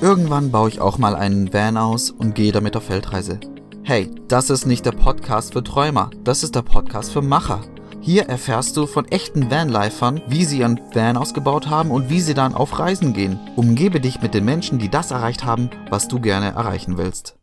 Irgendwann baue ich auch mal einen Van aus und gehe damit auf Feldreise. Hey, das ist nicht der Podcast für Träumer, das ist der Podcast für Macher. Hier erfährst du von echten Vanlifern, wie sie ihren Van ausgebaut haben und wie sie dann auf Reisen gehen. Umgebe dich mit den Menschen, die das erreicht haben, was du gerne erreichen willst.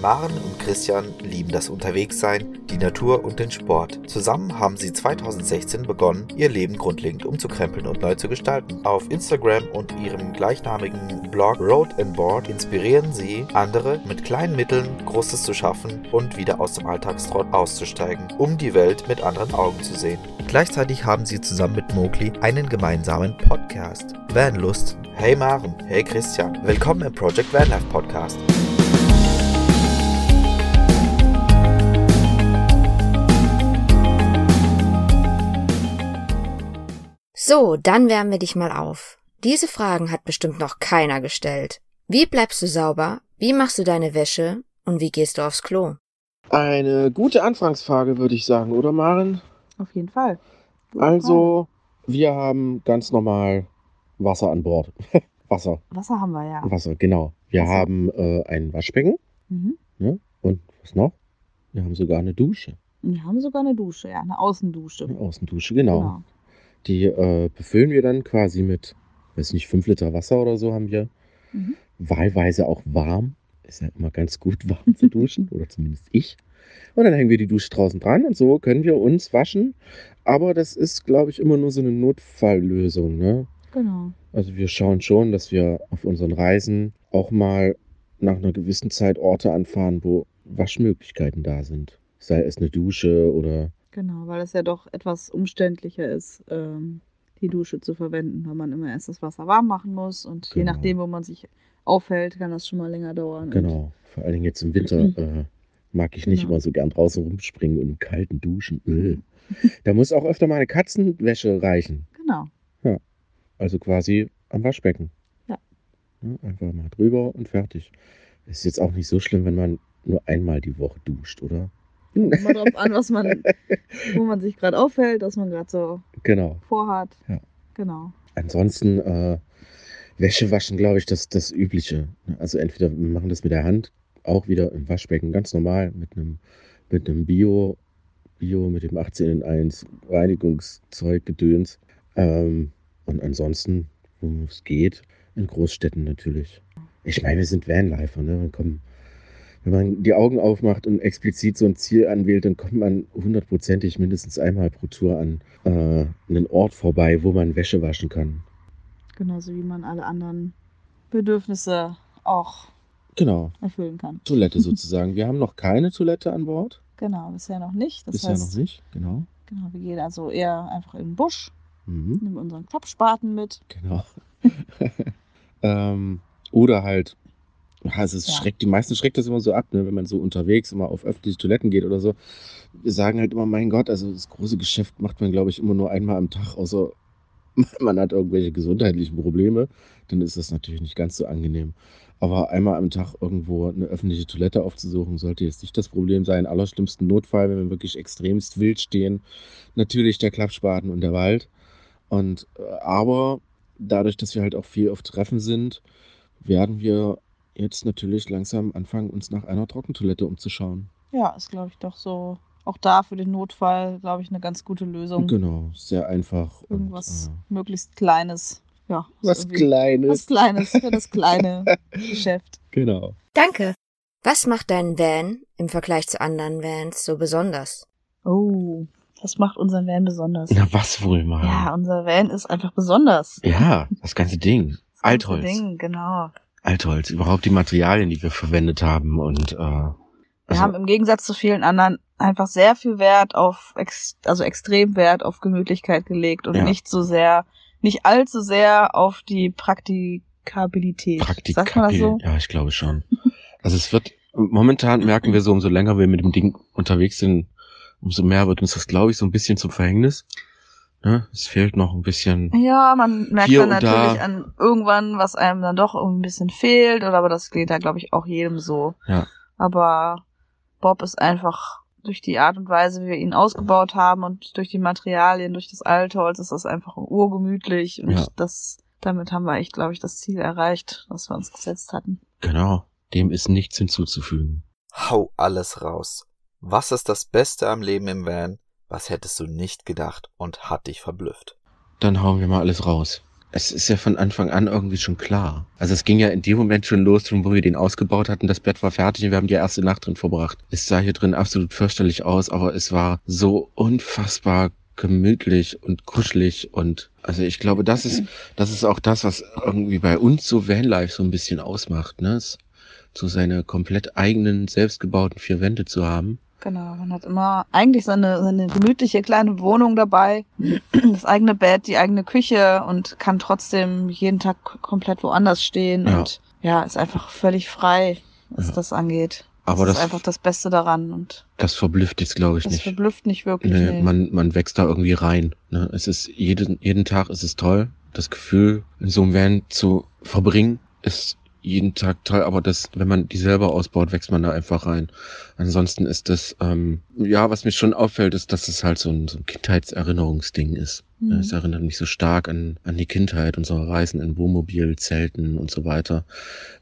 Maren und Christian lieben das Unterwegssein, die Natur und den Sport. Zusammen haben sie 2016 begonnen, ihr Leben grundlegend umzukrempeln und neu zu gestalten. Auf Instagram und ihrem gleichnamigen Blog Road and Board inspirieren sie andere, mit kleinen Mitteln Großes zu schaffen und wieder aus dem Alltagstrott auszusteigen, um die Welt mit anderen Augen zu sehen. Gleichzeitig haben sie zusammen mit Mowgli einen gemeinsamen Podcast. Vanlust. Hey Maren, hey Christian, willkommen im Project Vanlife Podcast. So, dann wärmen wir dich mal auf. Diese Fragen hat bestimmt noch keiner gestellt. Wie bleibst du sauber? Wie machst du deine Wäsche? Und wie gehst du aufs Klo? Eine gute Anfangsfrage, würde ich sagen, oder Maren? Auf jeden Fall. Also, wir haben ganz normal Wasser an Bord. Wasser. Wasser haben wir ja. Wasser, genau. Wir Wasser. haben äh, ein Waschbecken. Mhm. Ne? Und was noch? Wir haben sogar eine Dusche. Wir haben sogar eine Dusche, ja, eine Außendusche. Eine Außendusche, genau. Die äh, befüllen wir dann quasi mit, weiß nicht, 5 Liter Wasser oder so haben wir. Mhm. Wahlweise auch warm. Ist ja immer ganz gut, warm zu duschen. oder zumindest ich. Und dann hängen wir die Dusche draußen dran und so können wir uns waschen. Aber das ist, glaube ich, immer nur so eine Notfalllösung. Ne? Genau. Also wir schauen schon, dass wir auf unseren Reisen auch mal nach einer gewissen Zeit Orte anfahren, wo Waschmöglichkeiten da sind. Sei es eine Dusche oder Genau, weil es ja doch etwas umständlicher ist, ähm, die Dusche zu verwenden, weil man immer erst das Wasser warm machen muss und je Genau. nachdem, wo man sich aufhält, kann das schon mal länger dauern. Genau, vor allen Dingen jetzt im Winter äh, mag ich nicht Genau. immer so gern draußen rumspringen und im kalten duschen. Äh. Da muss auch öfter mal eine Katzenwäsche reichen. Genau. Also quasi am Waschbecken. Ja. Ja, einfach mal drüber und fertig. Ist jetzt auch nicht so schlimm, wenn man nur einmal die Woche duscht, oder? Immer drauf an, was man, wo man sich gerade aufhält, was man gerade so Genau. vorhat. Ja. Genau. Ansonsten äh, Wäsche waschen, glaube ich, das das Übliche. Also entweder wir machen das mit der Hand, auch wieder im Waschbecken, ganz normal, mit einem mit einem Bio, Bio mit dem 18 in 1 Reinigungszeug, Gedöns. Ähm, und ansonsten, wo es geht, in Großstädten natürlich. Ich meine, wir sind Vanlifer, ne? Man kommt, wenn man die Augen aufmacht und explizit so ein Ziel anwählt, dann kommt man hundertprozentig mindestens einmal pro Tour an äh, einen Ort vorbei, wo man Wäsche waschen kann. Genauso wie man alle anderen Bedürfnisse auch Genau, erfüllen kann. Toilette sozusagen. Wir haben noch keine Toilette an Bord. Genau, bisher noch nicht. Das Bisher heißt, noch nicht, genau. Genau, wir gehen also eher einfach in den Busch, Mhm. nehmen unseren Klappspaten mit. Genau. ähm, oder halt, ja, es ist Ja. schreckt, die meisten schreckt das immer so ab, ne, wenn man so unterwegs immer auf öffentliche Toiletten geht oder so. Wir sagen halt immer, mein Gott, also das große Geschäft macht man, glaube ich, immer nur einmal am Tag, außer man hat irgendwelche gesundheitlichen Probleme, dann ist das natürlich nicht ganz so angenehm. Aber einmal am Tag irgendwo eine öffentliche Toilette aufzusuchen, sollte jetzt nicht das Problem sein. Allerschlimmsten Notfall, wenn wir wirklich extremst wild stehen, natürlich der Klappspaten und der Wald. Und äh, aber dadurch, dass wir halt auch viel auf Treffen sind, werden wir jetzt natürlich langsam anfangen, uns nach einer Trockentoilette umzuschauen. Ja, ist, glaube ich, doch so, auch da für den Notfall, glaube ich, eine ganz gute Lösung. Genau, sehr einfach. und, Irgendwas äh, möglichst Kleines. Ja, was Kleines. Was Kleines für das kleine Geschäft. Genau. Danke. Was macht dein Van im Vergleich zu anderen Vans so besonders? Oh, das macht unseren Van besonders. Na, was wohl mal? Ja, unser Van ist einfach besonders. Ja, das ganze Ding. Das Altholz. ganze Ding, genau. Altholz. Überhaupt die Materialien, die wir verwendet haben und äh, Wir also- haben im Gegensatz zu vielen anderen einfach sehr viel Wert auf, ex also extrem Wert auf Gemütlichkeit gelegt und Ja. nicht so sehr, nicht allzu sehr auf die Praktikabilität. Sagt man das Praktikabil. so? Ja, ich glaube schon. Also es wird, momentan merken wir so, umso länger wir mit dem Ding unterwegs sind, umso mehr wird uns das, glaube ich, so ein bisschen zum Verhängnis. Ne? Es fehlt noch ein bisschen. Ja, man merkt dann und da. natürlich an irgendwann, was einem dann doch irgendwie ein bisschen fehlt, oder aber das geht da, glaube ich, auch jedem so. Ja. Aber Bob ist einfach durch die Art und Weise, wie wir ihn ausgebaut haben und durch die Materialien, durch das Altholz, ist das einfach urgemütlich und Ja. das damit haben wir echt, glaube ich, das Ziel erreicht, was wir uns gesetzt hatten. Genau. Dem ist nichts hinzuzufügen. Hau alles raus. Was ist das Beste am Leben im Van? Was hättest du nicht gedacht und hat dich verblüfft? Dann hauen wir mal alles raus. Es ist ja von Anfang an irgendwie schon klar. Also es ging ja in dem Moment schon los, wo wir den ausgebaut hatten. Das Bett war fertig und wir haben die erste Nacht drin verbracht. Es sah hier drin absolut fürchterlich aus, aber es war so unfassbar gemütlich und kuschelig und also ich glaube, das ist das ist auch das, was irgendwie bei uns so Vanlife so ein bisschen ausmacht, ne? So seine komplett eigenen selbstgebauten vier Wände zu haben. Genau, man hat immer eigentlich seine, seine gemütliche kleine Wohnung dabei, das eigene Bett, die eigene Küche und kann trotzdem jeden Tag komplett woanders stehen Ja. und ja, ist einfach völlig frei, was Ja. das angeht. Aber das das, ist einfach das Beste daran und das verblüfft jetzt, glaube ich, das nicht. verblüfft nicht wirklich. Nee, nee. man, man wächst da irgendwie rein. Ne? Es ist jeden, jeden Tag ist es toll. Das Gefühl, in so einem Van zu verbringen, ist jeden Tag toll, aber das, wenn man die selber ausbaut, wächst man da einfach rein. Ansonsten ist das, ähm, ja, was mir schon auffällt, ist, dass es halt so ein, so ein Kindheitserinnerungsding ist. Mhm. Es erinnert mich so stark an, an die Kindheit, unsere Reisen in Wohnmobil, Zelten und so weiter.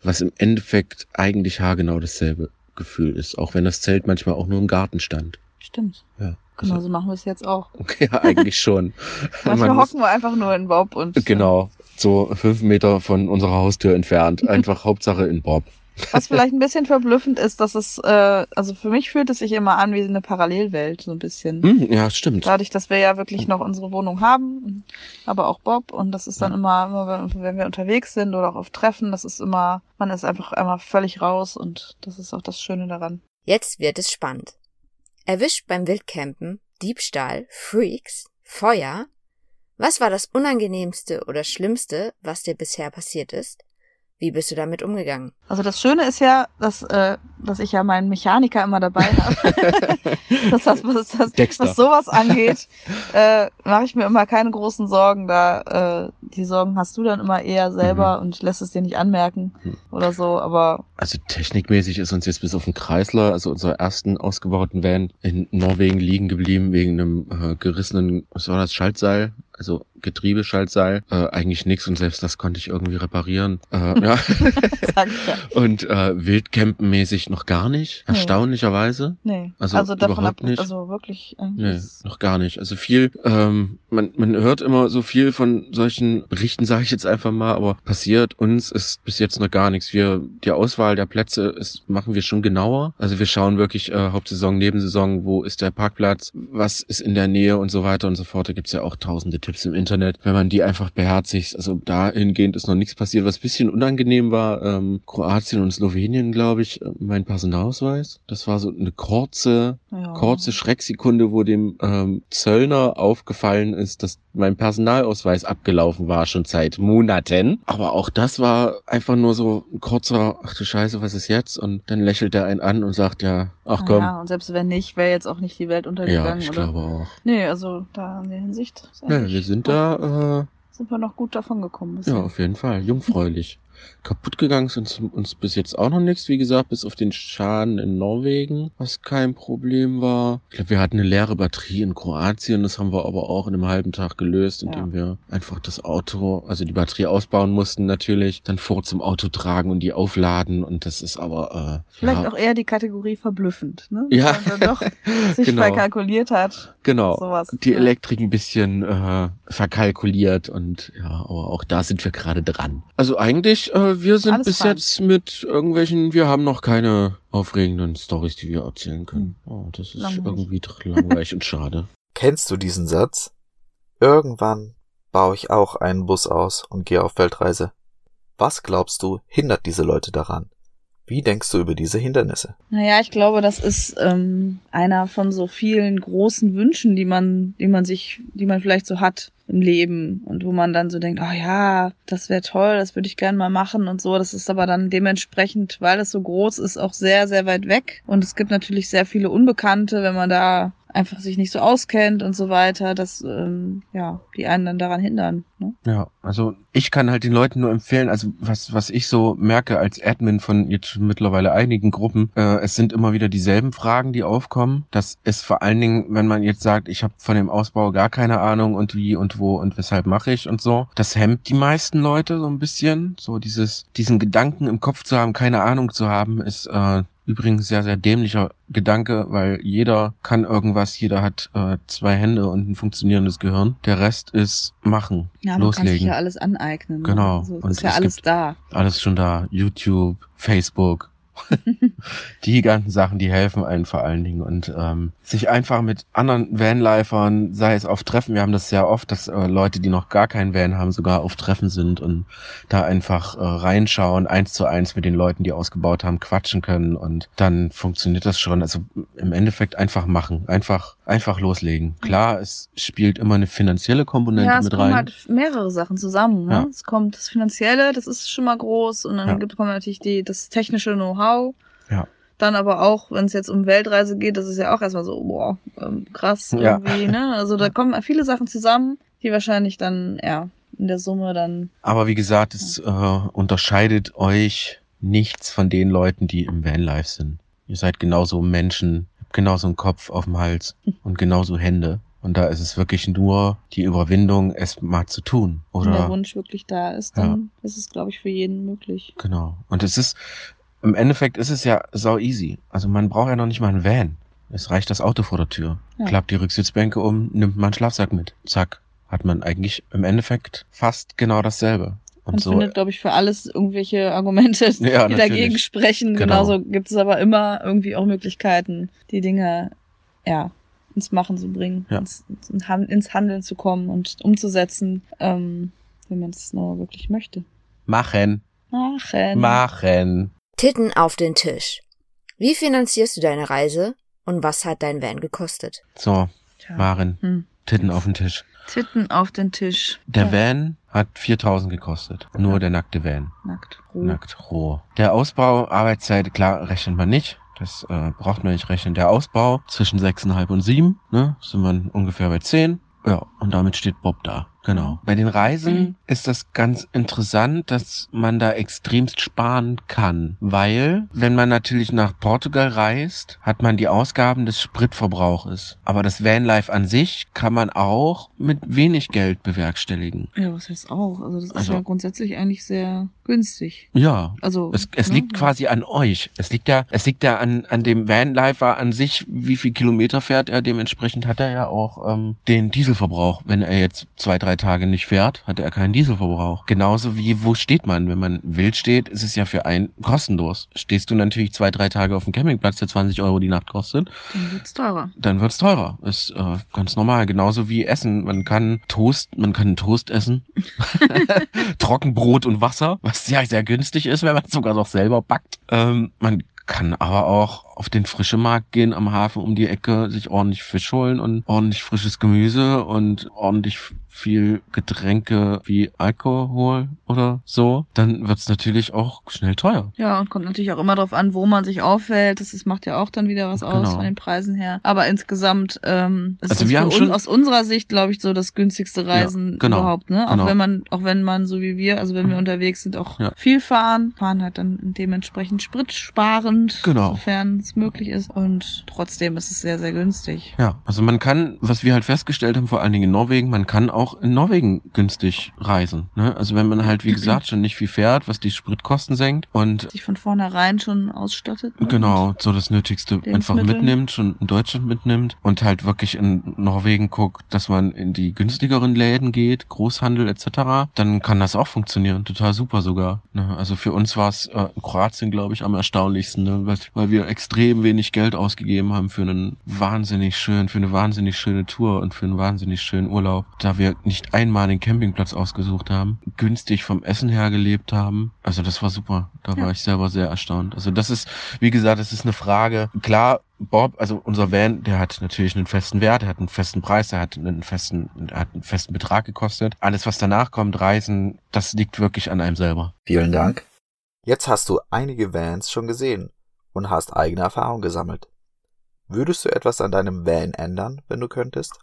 Was im Endeffekt eigentlich haargenau dasselbe Gefühl ist, auch wenn das Zelt manchmal auch nur im Garten stand. Stimmt. Ja. Genau so machen wir es jetzt auch. Okay, ja, eigentlich schon. Manchmal Man hocken wir einfach nur in Bob und Genau, so fünf Meter von unserer Haustür entfernt. Einfach Hauptsache in Bob. Was vielleicht ein bisschen verblüffend ist, dass es, äh, also für mich fühlt es sich immer an wie eine Parallelwelt, so ein bisschen. Hm, ja, stimmt. Dadurch, dass wir ja wirklich noch unsere Wohnung haben, aber auch Bob und das ist dann immer, immer wenn- wenn wir unterwegs sind oder auch auf Treffen, das ist immer, man ist einfach einmal völlig raus und das ist auch das Schöne daran. Jetzt wird es spannend. Erwischt beim Wildcampen, Diebstahl, Freaks, Feuer. Was war das Unangenehmste oder Schlimmste, was dir bisher passiert ist? Wie bist du damit umgegangen? Also das Schöne ist ja, dass, äh, dass ich ja meinen Mechaniker immer dabei habe. das heißt, was, das, was sowas angeht, äh, mache ich mir immer keine großen Sorgen. Da äh, die Sorgen hast du dann immer eher selber und lässt es dir nicht anmerken Mhm. oder so. Aber Also technikmäßig ist uns jetzt bis auf den Kreisler, also unserer ersten ausgebauten Van, in Norwegen liegen geblieben wegen einem äh, gerissenen, was war das, Schaltseil, also Getriebeschaltseil. Äh, eigentlich nix und selbst das konnte ich irgendwie reparieren. Äh, ja. und äh, Wildcampen-mäßig noch gar nicht, Nee. erstaunlicherweise. Nee. Also Also, davon überhaupt ab, nicht. also wirklich eigentlich. Nee, noch gar nicht. Also viel, ähm, man, man hört immer so viel von solchen Berichten, sage ich jetzt einfach mal, aber passiert uns ist bis jetzt noch gar nichts. Wir, die Auswahl der Plätze ist, machen wir schon genauer. Also wir schauen wirklich äh, Hauptsaison, Nebensaison, wo ist der Parkplatz, was ist in der Nähe und so weiter und so fort. Da gibt's ja auch tausende Tipps im Internet, wenn man die einfach beherzigt. Also dahingehend ist noch nichts passiert. Was ein bisschen unangenehm war, ähm, Kroatien und Slowenien, glaube ich, äh, mein Personalausweis. Das war so eine kurze, ja. kurze Schrecksekunde, wo dem ähm, Zöllner aufgefallen ist, dass mein Personalausweis abgelaufen war, schon seit Monaten. Aber auch das war einfach nur so ein kurzer, ach du Scheiße, was ist jetzt? Und dann lächelt er einen an und sagt ja, ach komm. Ja, und selbst wenn nicht, wäre jetzt auch nicht die Welt Ja, untergegangen. ich oder? glaube auch. Nee, also da in der Hinsicht Ja, wir sind da, äh, sind wir noch gut davon gekommen. ja, auf jeden Fall, jungfräulich. Kaputt gegangen ist uns, uns bis jetzt auch noch nichts, wie gesagt, bis auf den Schaden in Norwegen, was kein Problem war. Ich glaube, wir hatten eine leere Batterie in Kroatien, das haben wir aber auch in einem halben Tag gelöst, indem wir einfach das Auto, also die Batterie ausbauen mussten natürlich, dann vor zum Auto tragen und die aufladen und das ist aber, äh, Vielleicht ja, auch eher die Kategorie verblüffend, ne? Ja. Dass man doch sich Genau. verkalkuliert hat. genau. Sowas. Die Ja. Elektrik ein bisschen äh, verkalkuliert und ja, aber auch da sind wir gerade dran. Also eigentlich, äh, wir sind Alles bis fein. jetzt mit irgendwelchen, wir haben noch keine aufregenden Stories, die wir erzählen können. Oh, das ist Hm. Langweilig. irgendwie langweilig und schade. Kennst du diesen Satz? Irgendwann baue ich auch einen Bus aus und gehe auf Weltreise. Was glaubst du, hindert diese Leute daran? Wie denkst du über diese Hindernisse? Naja, ich glaube, das ist ähm, einer von so vielen großen Wünschen, die man, die man sich, die man vielleicht so hat im Leben und wo man dann so denkt, oh ja, das wäre toll, das würde ich gerne mal machen und so. Das ist aber dann dementsprechend, weil es so groß ist, auch sehr, sehr weit weg. Und es gibt natürlich sehr viele Unbekannte, wenn man da einfach sich nicht so auskennt und so weiter, dass ähm, ja, die einen dann daran hindern. Ne? Ja, also ich kann halt den Leuten nur empfehlen, also was, was ich so merke als Admin von jetzt mittlerweile einigen Gruppen, äh, es sind immer wieder dieselben Fragen, die aufkommen. Das ist vor allen Dingen, wenn man jetzt sagt, ich habe von dem Ausbau gar keine Ahnung und wie und wo und weshalb mache ich und so. Das hemmt die meisten Leute so ein bisschen. So dieses, diesen Gedanken im Kopf zu haben, keine Ahnung zu haben, ist äh, Übrigens sehr, sehr dämlicher Gedanke, weil jeder kann irgendwas, jeder hat äh, zwei Hände und ein funktionierendes Gehirn. Der Rest ist machen, Ja, man loslegen. kann sich ja alles aneignen. ne? Genau. Also, es Und ist ja es alles da. Alles schon da. YouTube, Facebook. die ganzen Sachen, die helfen einem vor allen Dingen. Und ähm, sich einfach mit anderen Vanlifern, sei es auf Treffen, wir haben das sehr oft, dass äh, Leute, die noch gar keinen Van haben, sogar auf Treffen sind und da einfach äh, reinschauen, eins zu eins mit den Leuten, die ausgebaut haben, quatschen können und dann funktioniert das schon. Also im Endeffekt einfach machen, einfach, einfach loslegen. Klar, es spielt immer eine finanzielle Komponente Ja, es mit kommen rein. halt mehrere Sachen zusammen. Ne? Ja. Es kommt das Finanzielle, das ist schon mal groß. Und dann Ja. gibt, kommt natürlich die, das technische Know-how. Ja. Dann aber auch, wenn es jetzt um Weltreise geht, das ist ja auch erstmal so, boah, ähm, krass Ja. irgendwie. Ne? Also da kommen viele Sachen zusammen, die wahrscheinlich dann, ja, in der Summe dann. Aber wie gesagt, es äh, unterscheidet euch nichts von den Leuten, die im Vanlife sind. Ihr seid genauso Menschen, habt genauso einen Kopf auf dem Hals und genauso Hände. Und da ist es wirklich nur die Überwindung, es mal zu tun. Wenn der Oder Wunsch wirklich da ist, dann ist es, glaube ich, für jeden möglich. genau. Und es ist im Endeffekt ist es ja sau easy. Also man braucht ja noch nicht mal einen Van. Es reicht das Auto vor der Tür. Ja. Klappt die Rücksitzbänke um, nimmt man einen Schlafsack mit. Zack. Hat man eigentlich im Endeffekt fast genau dasselbe. Und Man so findet, glaube ich, für alles irgendwelche Argumente, Ja, die natürlich. dagegen sprechen. Genau. Genauso gibt es aber immer irgendwie auch Möglichkeiten, die Dinge ja, ins Machen zu bringen, Ja. ins, ins Han- ins Handeln zu kommen und umzusetzen, ähm, wenn man es nur wirklich möchte. machen, Machen. machen. Titten auf den Tisch. Wie finanzierst du deine Reise und was hat dein Van gekostet? So. Maren, Hm. Titten auf den Tisch. Titten auf den Tisch. Der Ja, Van hat 4000 gekostet. Nur der nackte Van. Nackt. Roh. Nackt roh. Der Ausbau, Arbeitszeit, klar, rechnet man nicht. Das äh, braucht man nicht rechnen. Der Ausbau zwischen 6,5 und 7, ne, sind wir ungefähr bei 10. Ja, und damit steht Bob da. Genau. Bei den Reisen ist das ganz interessant, dass man da extremst sparen kann, weil wenn man natürlich nach Portugal reist, hat man die Ausgaben des Spritverbrauches. Aber das Vanlife an sich kann man auch mit wenig Geld bewerkstelligen. Ja, was heißt auch? Also das ist Also- ja grundsätzlich eigentlich sehr günstig. Ja, Also Es, es ne? liegt quasi an euch. Es liegt ja, es liegt ja an, an dem Vanlifer an sich, wie viel Kilometer fährt er. Dementsprechend hat er ja auch ähm, den Dieselverbrauch. Wenn er jetzt zwei, drei Tage nicht fährt, hat er keinen Dieselverbrauch. Genauso wie, wo steht man? Wenn man wild steht, ist es ja für einen kostenlos. Stehst du natürlich zwei, drei Tage auf dem Campingplatz, der 20 Euro die Nacht kostet, Dann wird's teurer. dann wird's teurer. Ist äh, ganz normal. Genauso wie Essen. Man kann Toast, man kann Toast essen. Trockenbrot und Wasser, was ja sehr günstig ist, wenn man es sogar noch selber backt. Ähm, man kann aber auch auf den frischen Markt gehen am Hafen um die Ecke, sich ordentlich Fisch holen und ordentlich frisches Gemüse und ordentlich viel Getränke wie Alkohol oder so. Dann wird's natürlich auch schnell teuer. Ja, und kommt natürlich auch immer darauf an, wo man sich aufhält. Das, das macht ja auch dann wieder was aus Genau. von den Preisen her. Aber insgesamt ähm, ist Also es wir haben schon- aus unserer Sicht, glaube ich, so das günstigste Reisen genau, überhaupt. Ne? Auch genau. wenn man, auch wenn man so wie wir, also wenn wir unterwegs sind, auch Ja. viel fahren, fahren halt dann dementsprechend spritsparend, Genau. sofern es möglich ist. Und trotzdem ist es sehr, sehr günstig. Ja, also man kann, was wir halt festgestellt haben, vor allen Dingen in Norwegen, man kann auch in Norwegen günstig reisen. Ne? Also wenn man halt, wie gesagt, schon nicht viel fährt, was die Spritkosten senkt und Sich von vornherein schon ausstattet. genau so das Nötigste einfach mitnimmt, schon in Deutschland mitnimmt und halt wirklich in Norwegen guckt, dass man in die günstigeren Läden geht, Großhandel etc., dann kann das auch funktionieren. Total super sogar. Ne? Also für uns war es äh, in Kroatien, glaube ich, am erstaunlichsten, ne? weil, weil wir extrem wenig Geld ausgegeben haben für einen wahnsinnig schön, für eine wahnsinnig schöne Tour und für einen wahnsinnig schönen Urlaub, da wir nicht einmal den Campingplatz ausgesucht haben, günstig vom Essen her gelebt haben. Also das war super. Da Ja. war ich selber sehr erstaunt. Also das ist, wie gesagt, das ist eine Frage. Klar, Bob, also unser Van, der hat natürlich einen festen Wert, der hat einen festen Preis, der hat einen festen, hat einen festen Betrag gekostet. Alles, was danach kommt, Reisen, das liegt wirklich an einem selber. Vielen Dank. Jetzt hast du einige Vans schon gesehen und hast eigene Erfahrung gesammelt. Würdest du etwas an deinem Van ändern, wenn du könntest?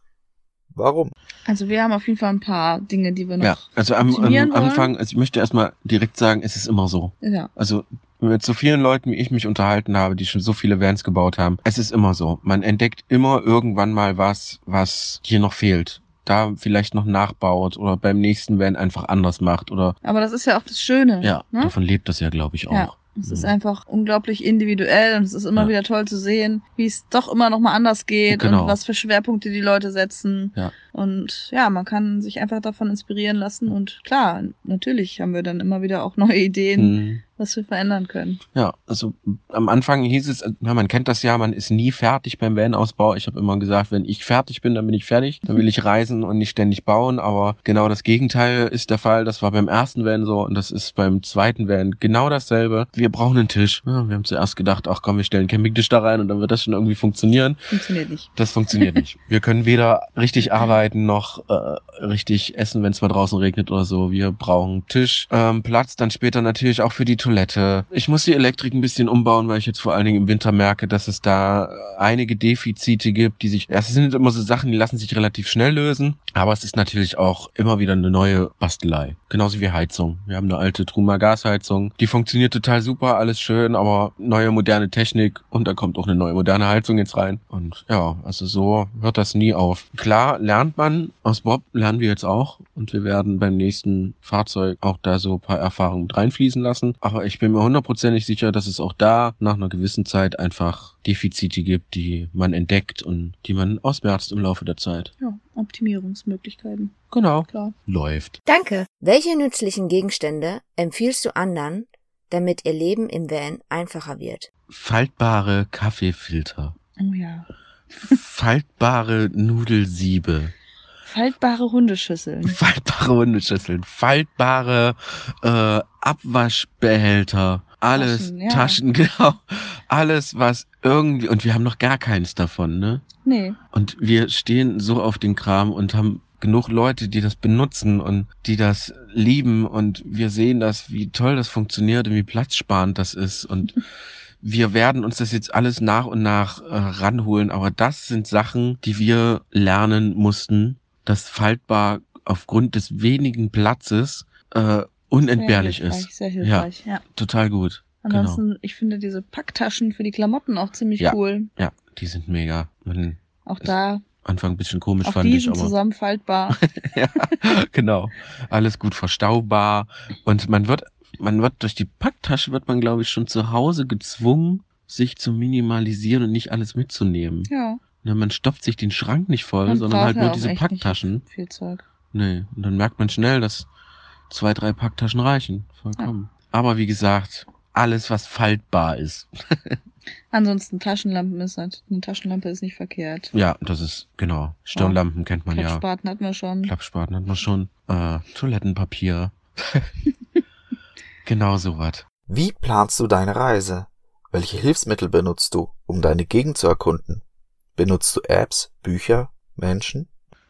Warum? Also wir haben auf jeden Fall ein paar Dinge, die wir noch Ja, also am, am. Anfang, also ich möchte erstmal direkt sagen, es ist immer so. Ja. Also mit so vielen Leuten, wie ich mich unterhalten habe, die schon so viele Vans gebaut haben, es ist immer so. Man entdeckt immer irgendwann mal was, was hier noch fehlt. Da vielleicht noch nachbaut oder beim nächsten Van einfach anders macht oder Aber das ist ja auch das Schöne. ja, Ne? davon lebt das ja, glaube ich, auch. Ja. Es ist Mhm. einfach unglaublich individuell und es ist immer Ja. wieder toll zu sehen, wie es doch immer noch mal anders geht Genau. und was für Schwerpunkte die Leute setzen. Ja. Und ja, man kann sich einfach davon inspirieren lassen und klar, natürlich haben wir dann immer wieder auch neue Ideen, Mhm. was wir verändern können. Ja, also am Anfang hieß es, ja, man kennt das ja, man ist nie fertig beim Van-Ausbau. Ich habe immer gesagt, wenn ich fertig bin, dann bin ich fertig. Dann will ich reisen und nicht ständig bauen. Aber genau das Gegenteil ist der Fall. Das war beim ersten Van so und das ist beim zweiten Van genau dasselbe. Wir brauchen einen Tisch. Ja, wir haben zuerst gedacht, ach komm, wir stellen einen Campingtisch da rein und dann wird das schon irgendwie funktionieren. Funktioniert nicht. Das funktioniert nicht. Wir können weder richtig arbeiten noch äh, richtig essen, wenn es mal draußen regnet oder so. Wir brauchen Tisch, ähm, Platz, dann später natürlich auch für die Toilette. Ich muss die Elektrik ein bisschen umbauen, weil ich jetzt vor allen Dingen im Winter merke, dass es da äh, einige Defizite gibt, die sich, ja, es sind immer so Sachen, die lassen sich relativ schnell lösen, aber es ist natürlich auch immer wieder eine neue Bastelei. Genauso wie Heizung. Wir haben eine alte Truma Gasheizung, die funktioniert total super, alles schön, aber neue moderne Technik und da kommt auch eine neue moderne Heizung jetzt rein. Und ja, also so hört das nie auf. Klar lernt man, aus Bob lernen wir jetzt auch und wir werden beim nächsten Fahrzeug auch da so ein paar Erfahrungen mit reinfließen lassen. Aber ich bin mir hundertprozentig sicher, dass es auch da nach einer gewissen Zeit einfach Defizite gibt, die man entdeckt und die man ausmerzt im Laufe der Zeit. Ja, Optimierungsmöglichkeiten. Genau. Klar. Läuft. Danke. Welche nützlichen Gegenstände empfiehlst du anderen, damit ihr Leben im Van einfacher wird? Faltbare Kaffeefilter. Oh ja. Faltbare Nudelsiebe. Faltbare Hundeschüsseln. Faltbare Hundeschüsseln. Faltbare äh, Abwaschbehälter. Alles, Taschen, ja. Taschen, genau. Alles, was irgendwie, und wir haben noch gar keins davon, ne? Nee. Und wir stehen so auf den Kram und haben genug Leute, die das benutzen und die das lieben und wir sehen das, wie toll das funktioniert und wie platzsparend das ist und wir werden uns das jetzt alles nach und nach äh, ranholen, aber das sind Sachen, die wir lernen mussten, dass faltbar aufgrund des wenigen Platzes äh, unentbehrlich sehr hilfreich, ist. Sehr hilfreich, ja. Total gut. Genau. Ansonsten, ich finde diese Packtaschen für die Klamotten auch ziemlich Ja. cool. Ja, die sind mega. Man, Auch da, Anfang ein bisschen komisch auch fand die ich, sind aber. zusammenfaltbar. ja, genau. Alles gut verstaubar. Und man wird, man wird durch die Packtasche wird man, glaube ich, schon zu Hause gezwungen, sich zu minimalisieren und nicht alles mitzunehmen. ja. Ne, man stopft sich den Schrank nicht voll, Man sondern halt ja nur auch diese Packtaschen. Viel Zeug. Nee. Und dann merkt man schnell, dass zwei, drei Packtaschen reichen. Vollkommen. Aber wie gesagt, alles, was faltbar ist. Ansonsten Taschenlampen ist halt, eine Taschenlampe ist nicht verkehrt. Ja, das ist, genau. Stirnlampen kennt man ja. Klappspaten hatten wir schon. Klappspaten hat man schon. Äh, Toilettenpapier. genau sowas. Wie planst du deine Reise? Welche Hilfsmittel benutzt du, um deine Gegend zu erkunden? Benutzt du Apps, Bücher, Menschen?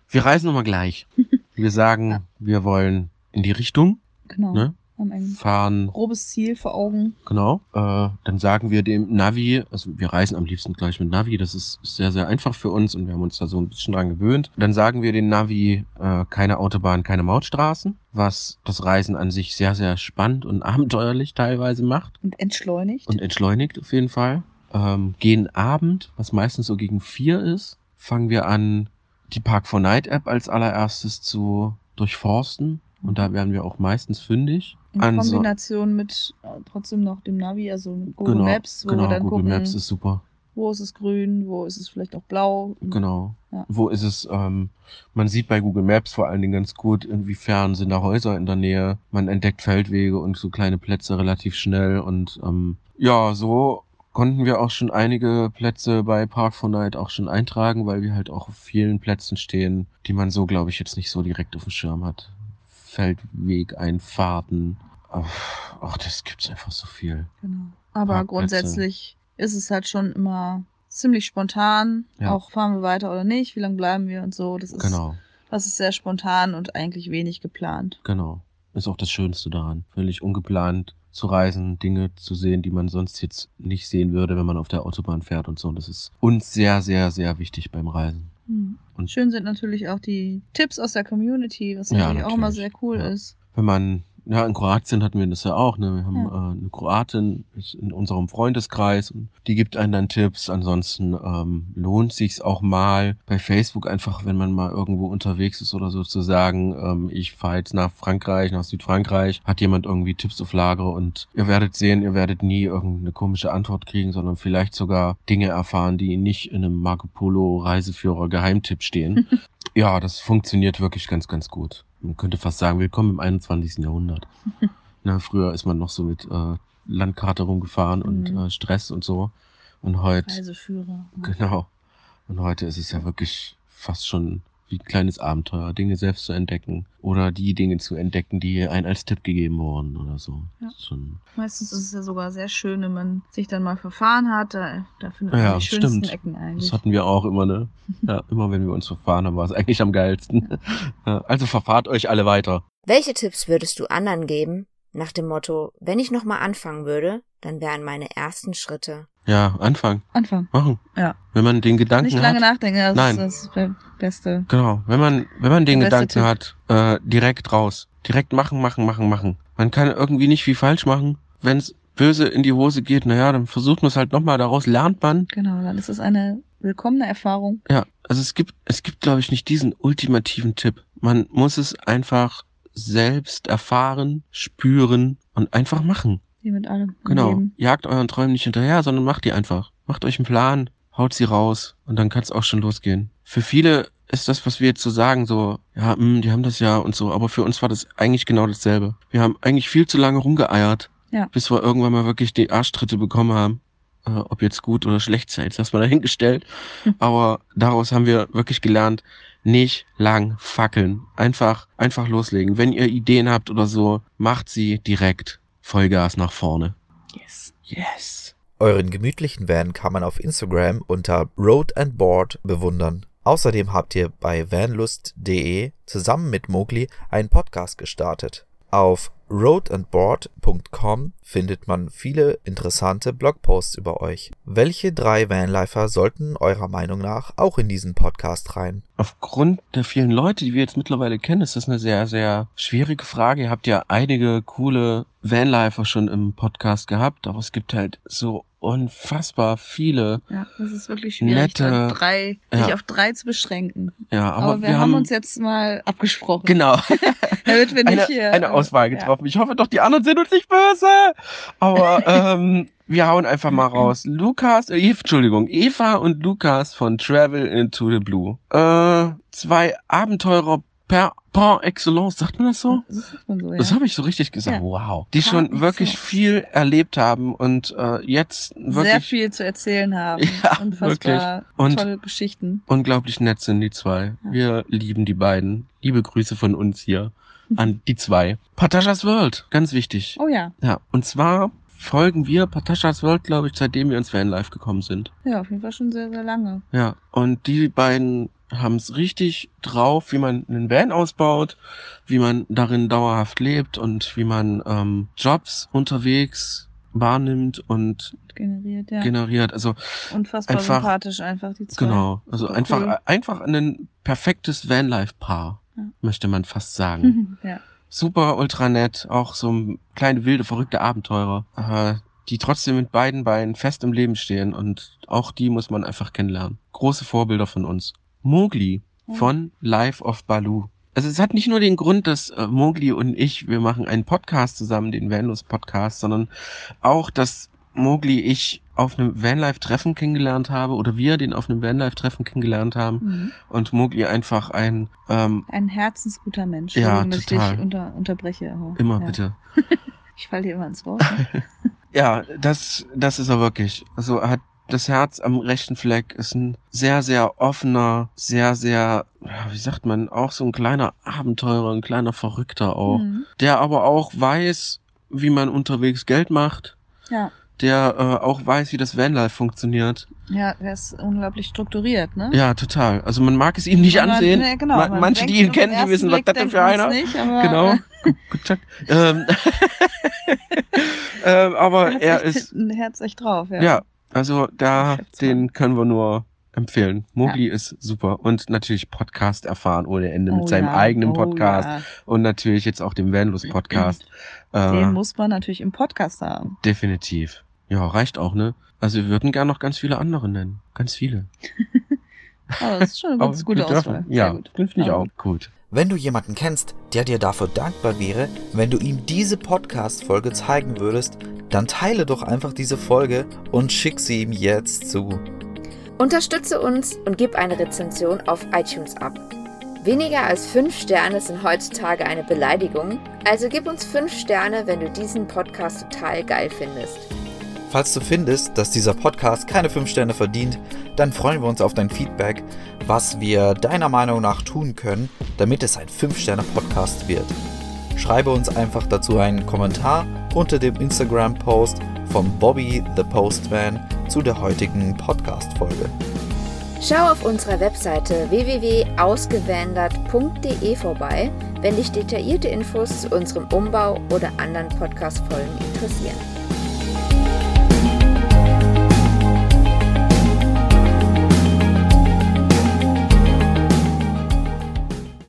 Wir reisen nochmal gleich. Wir sagen, Ja. wir wollen in die Richtung, Genau. ne? Haben ein Fahren, grobes Ziel vor Augen. genau. Äh, dann sagen wir dem Navi, also wir reisen am liebsten gleich mit Navi, das ist sehr, sehr einfach für uns und wir haben uns da so ein bisschen dran gewöhnt. Dann sagen wir den Navi, äh, keine Autobahn, keine Mautstraßen, was das Reisen an sich sehr, sehr spannend und abenteuerlich teilweise macht. Und entschleunigt. und entschleunigt auf jeden Fall. Ähm, gehen Abend, was meistens so gegen vier ist, fangen wir an, die Park 4 Night App als allererstes zu durchforsten. Und da werden wir auch meistens fündig. in Also- Kombination mit äh, trotzdem noch dem Navi, also Google genau, Maps, wo genau, wir dann Google gucken, Maps ist super. wo ist es grün, wo ist es vielleicht auch blau. Genau. Ja. Wo ist es, ähm, man sieht bei Google Maps vor allen Dingen ganz gut, inwiefern sind da Häuser in der Nähe. Man entdeckt Feldwege und so kleine Plätze relativ schnell. Und ähm, ja, so konnten wir auch schon einige Plätze bei Park 4 Night auch schon eintragen, weil wir halt auch auf vielen Plätzen stehen, die man so, glaube ich, jetzt nicht so direkt auf dem Schirm hat. Feldwegeinfahrten. Ach, ach, das gibt's einfach so viel. Genau. Aber Parkplätze. grundsätzlich ist es halt schon immer ziemlich spontan. Ja. Auch fahren wir weiter oder nicht, wie lange bleiben wir und so. Das ist, Genau, das ist sehr spontan und eigentlich wenig geplant. genau. Ist auch das Schönste daran. Völlig ungeplant zu reisen, Dinge zu sehen, die man sonst jetzt nicht sehen würde, wenn man auf der Autobahn fährt und so. Und das ist uns sehr, sehr, sehr wichtig beim Reisen. Mhm. Und- Schön sind natürlich auch die Tipps aus der Community, was Ja, natürlich auch immer sehr cool Ja. ist. Wenn man, ja, in Kroatien hatten wir das ja auch, ne? Wir haben Ja. äh, eine Kroatin ist in unserem Freundeskreis und die gibt einen dann Tipps. Ansonsten ähm, lohnt sich's auch mal bei Facebook einfach, wenn man mal irgendwo unterwegs ist oder so zu sagen, ähm, ich fahre jetzt nach Frankreich, nach Südfrankreich, hat jemand irgendwie Tipps auf Lager und ihr werdet sehen, ihr werdet nie irgendeine komische Antwort kriegen, sondern vielleicht sogar Dinge erfahren, die nicht in einem Marco Polo Reiseführer Geheimtipp stehen. Ja, das funktioniert wirklich ganz, ganz gut. Man könnte fast sagen, willkommen im 21. Jahrhundert. Na, früher ist man noch so mit äh, Landkarte rumgefahren und Mhm. äh, Stress und so. Und heute, Reiseführer. genau. Und heute ist es ja wirklich fast schon wie ein kleines Abenteuer, Dinge selbst zu entdecken oder die Dinge zu entdecken, die ein als Tipp gegeben wurden oder so. Ja. Schon, Meistens ist es ja sogar sehr schön, wenn man sich dann mal verfahren hat. Da, da findet Ja, man die schönsten stimmt. Ecken eigentlich. das hatten wir auch immer, ne? Ja, immer wenn wir uns verfahren haben, war es eigentlich am geilsten. Ja, also verfahrt euch alle weiter. Welche Tipps würdest du anderen geben? Nach dem Motto, wenn ich nochmal anfangen würde, dann wären meine ersten Schritte. Ja, anfangen, Anfang. machen. Ja. Wenn man den Gedanken Nicht lange hat. nachdenken, das Nein. ist das Beste. Genau, wenn man, wenn man den Gedanken hat, äh, direkt raus. Direkt machen, machen, machen, machen. Man kann irgendwie nicht viel falsch machen. Wenn es böse in die Hose geht, naja, dann versucht man es halt nochmal, daraus lernt man. Genau, dann ist es eine willkommene Erfahrung. Ja, also es gibt, es gibt, glaube ich, nicht diesen ultimativen Tipp. Man muss es einfach selbst erfahren, spüren und einfach machen. Wie mit allem. Genau. Leben. Jagt euren Träumen nicht hinterher, sondern macht die einfach. Macht euch einen Plan, haut sie raus und dann kann es auch schon losgehen. Für viele ist das, was wir jetzt so sagen, so, ja, mh, die haben das ja und so, aber für uns war das eigentlich genau dasselbe. Wir haben eigentlich viel zu lange rumgeeiert, Ja. bis wir irgendwann mal wirklich die Arschtritte bekommen haben. Äh, ob jetzt gut oder schlecht sei, jetzt erstmal dahingestellt. Hm. Aber daraus haben wir wirklich gelernt, nicht lang fackeln. Einfach, einfach loslegen. Wenn ihr Ideen habt oder so, macht sie direkt. Vollgas nach vorne. Yes. Yes. Euren gemütlichen Van kann man auf Instagram unter Road and Board bewundern. Außerdem habt ihr bei vanlust.de zusammen mit Mowgli einen Podcast gestartet. Auf roadandboard.com findet man viele interessante Blogposts über euch. Welche drei Vanlifer sollten eurer Meinung nach auch in diesen Podcast rein? Aufgrund der vielen Leute, die wir jetzt mittlerweile kennen, ist das eine sehr, sehr schwierige Frage. Ihr habt ja einige coole Vanlifer schon im Podcast gehabt, aber es gibt halt so unfassbar viele. Ja, das ist wirklich schwierig, Nette- drei, Ja. sich auf drei zu beschränken. Ja, Aber, aber, wir, haben uns jetzt mal abgesprochen. genau Damit wir nicht eine, hier. eine Auswahl getroffen. Ich hoffe doch, die anderen sind uns nicht böse. Aber ähm, wir hauen einfach mal raus. Lukas, äh, Entschuldigung, Eva und Lukas von Travel into the Blue. Äh, zwei Abenteurer per par excellence, sagt man das so? Das sagt man so, ja. Das habe ich so richtig gesagt. Ja. Wow. Die Par schon wirklich excellence. viel erlebt haben und äh, jetzt Sehr wirklich viel zu erzählen haben. Ja, Unfassbar Und- tolle Geschichten. unglaublich nett sind, die zwei. Ja. Wir lieben die beiden. Liebe Grüße von uns hier an die zwei. Patashas World, ganz wichtig. Oh ja. Ja, und zwar folgen wir Patashas World, glaube ich, seitdem wir ins Vanlife gekommen sind. Ja, auf jeden Fall schon sehr, sehr lange. Ja, und die beiden haben es richtig drauf, wie man einen Van ausbaut, wie man darin dauerhaft lebt und wie man ähm, Jobs unterwegs wahrnimmt und Generiert, ja. generiert. Also Unfassbar einfach- sympathisch einfach, die zwei. genau, also Super einfach einfach ein perfektes Vanlife-Paar, Ja. möchte man fast sagen. ja. Super ultra nett, auch so ein kleine wilde verrückte Abenteurer, äh, die trotzdem mit beiden Beinen fest im Leben stehen und auch die muss man einfach kennenlernen. Große Vorbilder von uns. Mowgli Ja. von Life of Baloo. Also es hat nicht nur den Grund, dass äh, Mowgli und ich, wir machen einen Podcast zusammen, den Vanlos Podcast, sondern auch, dass Mowgli ich auf einem Vanlife-Treffen kennengelernt habe oder wir den auf einem Vanlife-Treffen kennengelernt haben Mhm. und Mowgli einfach ein ähm, Ein herzensguter Mensch. Ja, ich total. dich unter, unterbreche. Aber, immer ja. bitte Ich falle dir immer ins Wort. ne? Ja, das, das ist er wirklich. Also er hat das Herz am rechten Fleck, ist ein sehr, sehr offener, sehr, sehr, wie sagt man, auch so ein kleiner Abenteurer, ein kleiner Verrückter auch, Mhm. der aber auch weiß, wie man unterwegs Geld macht, Ja. Der äh, auch weiß, wie das Vanlife funktioniert. Ja, der ist unglaublich strukturiert, ne? Ja, total. Also man mag es ihm nicht Man- ansehen. nee, genau, Ma- man Manche, die ihn kennen, die wissen, was Blick das denn für einer. Nicht, aber, Genau. Gut, gut, ähm, ähm, aber er, er ist, ein Herz echt drauf, ja. ja, also da, den können wir nur empfehlen. Mogli ist super und natürlich Podcast erfahren ohne Ende mit Oh seinem ja, eigenen oh Podcast ja. und natürlich jetzt auch dem Vanlos Podcast. Äh, Den muss man natürlich im Podcast haben. definitiv. Ja, reicht auch, ne? Also wir würden gern noch ganz viele andere nennen. Ganz viele. Aber das ist schon eine ganz gute. Auswahl. Ja, gut. finde ich auch gut. Wenn du jemanden kennst, der dir dafür dankbar wäre, wenn du ihm diese Podcast-Folge zeigen würdest, dann teile doch einfach diese Folge und schick sie ihm jetzt zu. Unterstütze uns und gib eine Rezension auf iTunes ab. Weniger als 5 Sterne sind heutzutage eine Beleidigung, also gib uns 5 Sterne, wenn du diesen Podcast total geil findest. Falls du findest, dass dieser Podcast keine 5 Sterne verdient, dann freuen wir uns auf dein Feedback, was wir deiner Meinung nach tun können, damit es ein 5-Sterne-Podcast wird. Schreibe uns einfach dazu einen Kommentar unter dem Instagram-Post von Bobby the Postman zu der heutigen Podcast-Folge. Schau auf unserer Webseite www.ausgewandert.de vorbei, wenn dich detaillierte Infos zu unserem Umbau oder anderen Podcast-Folgen interessieren.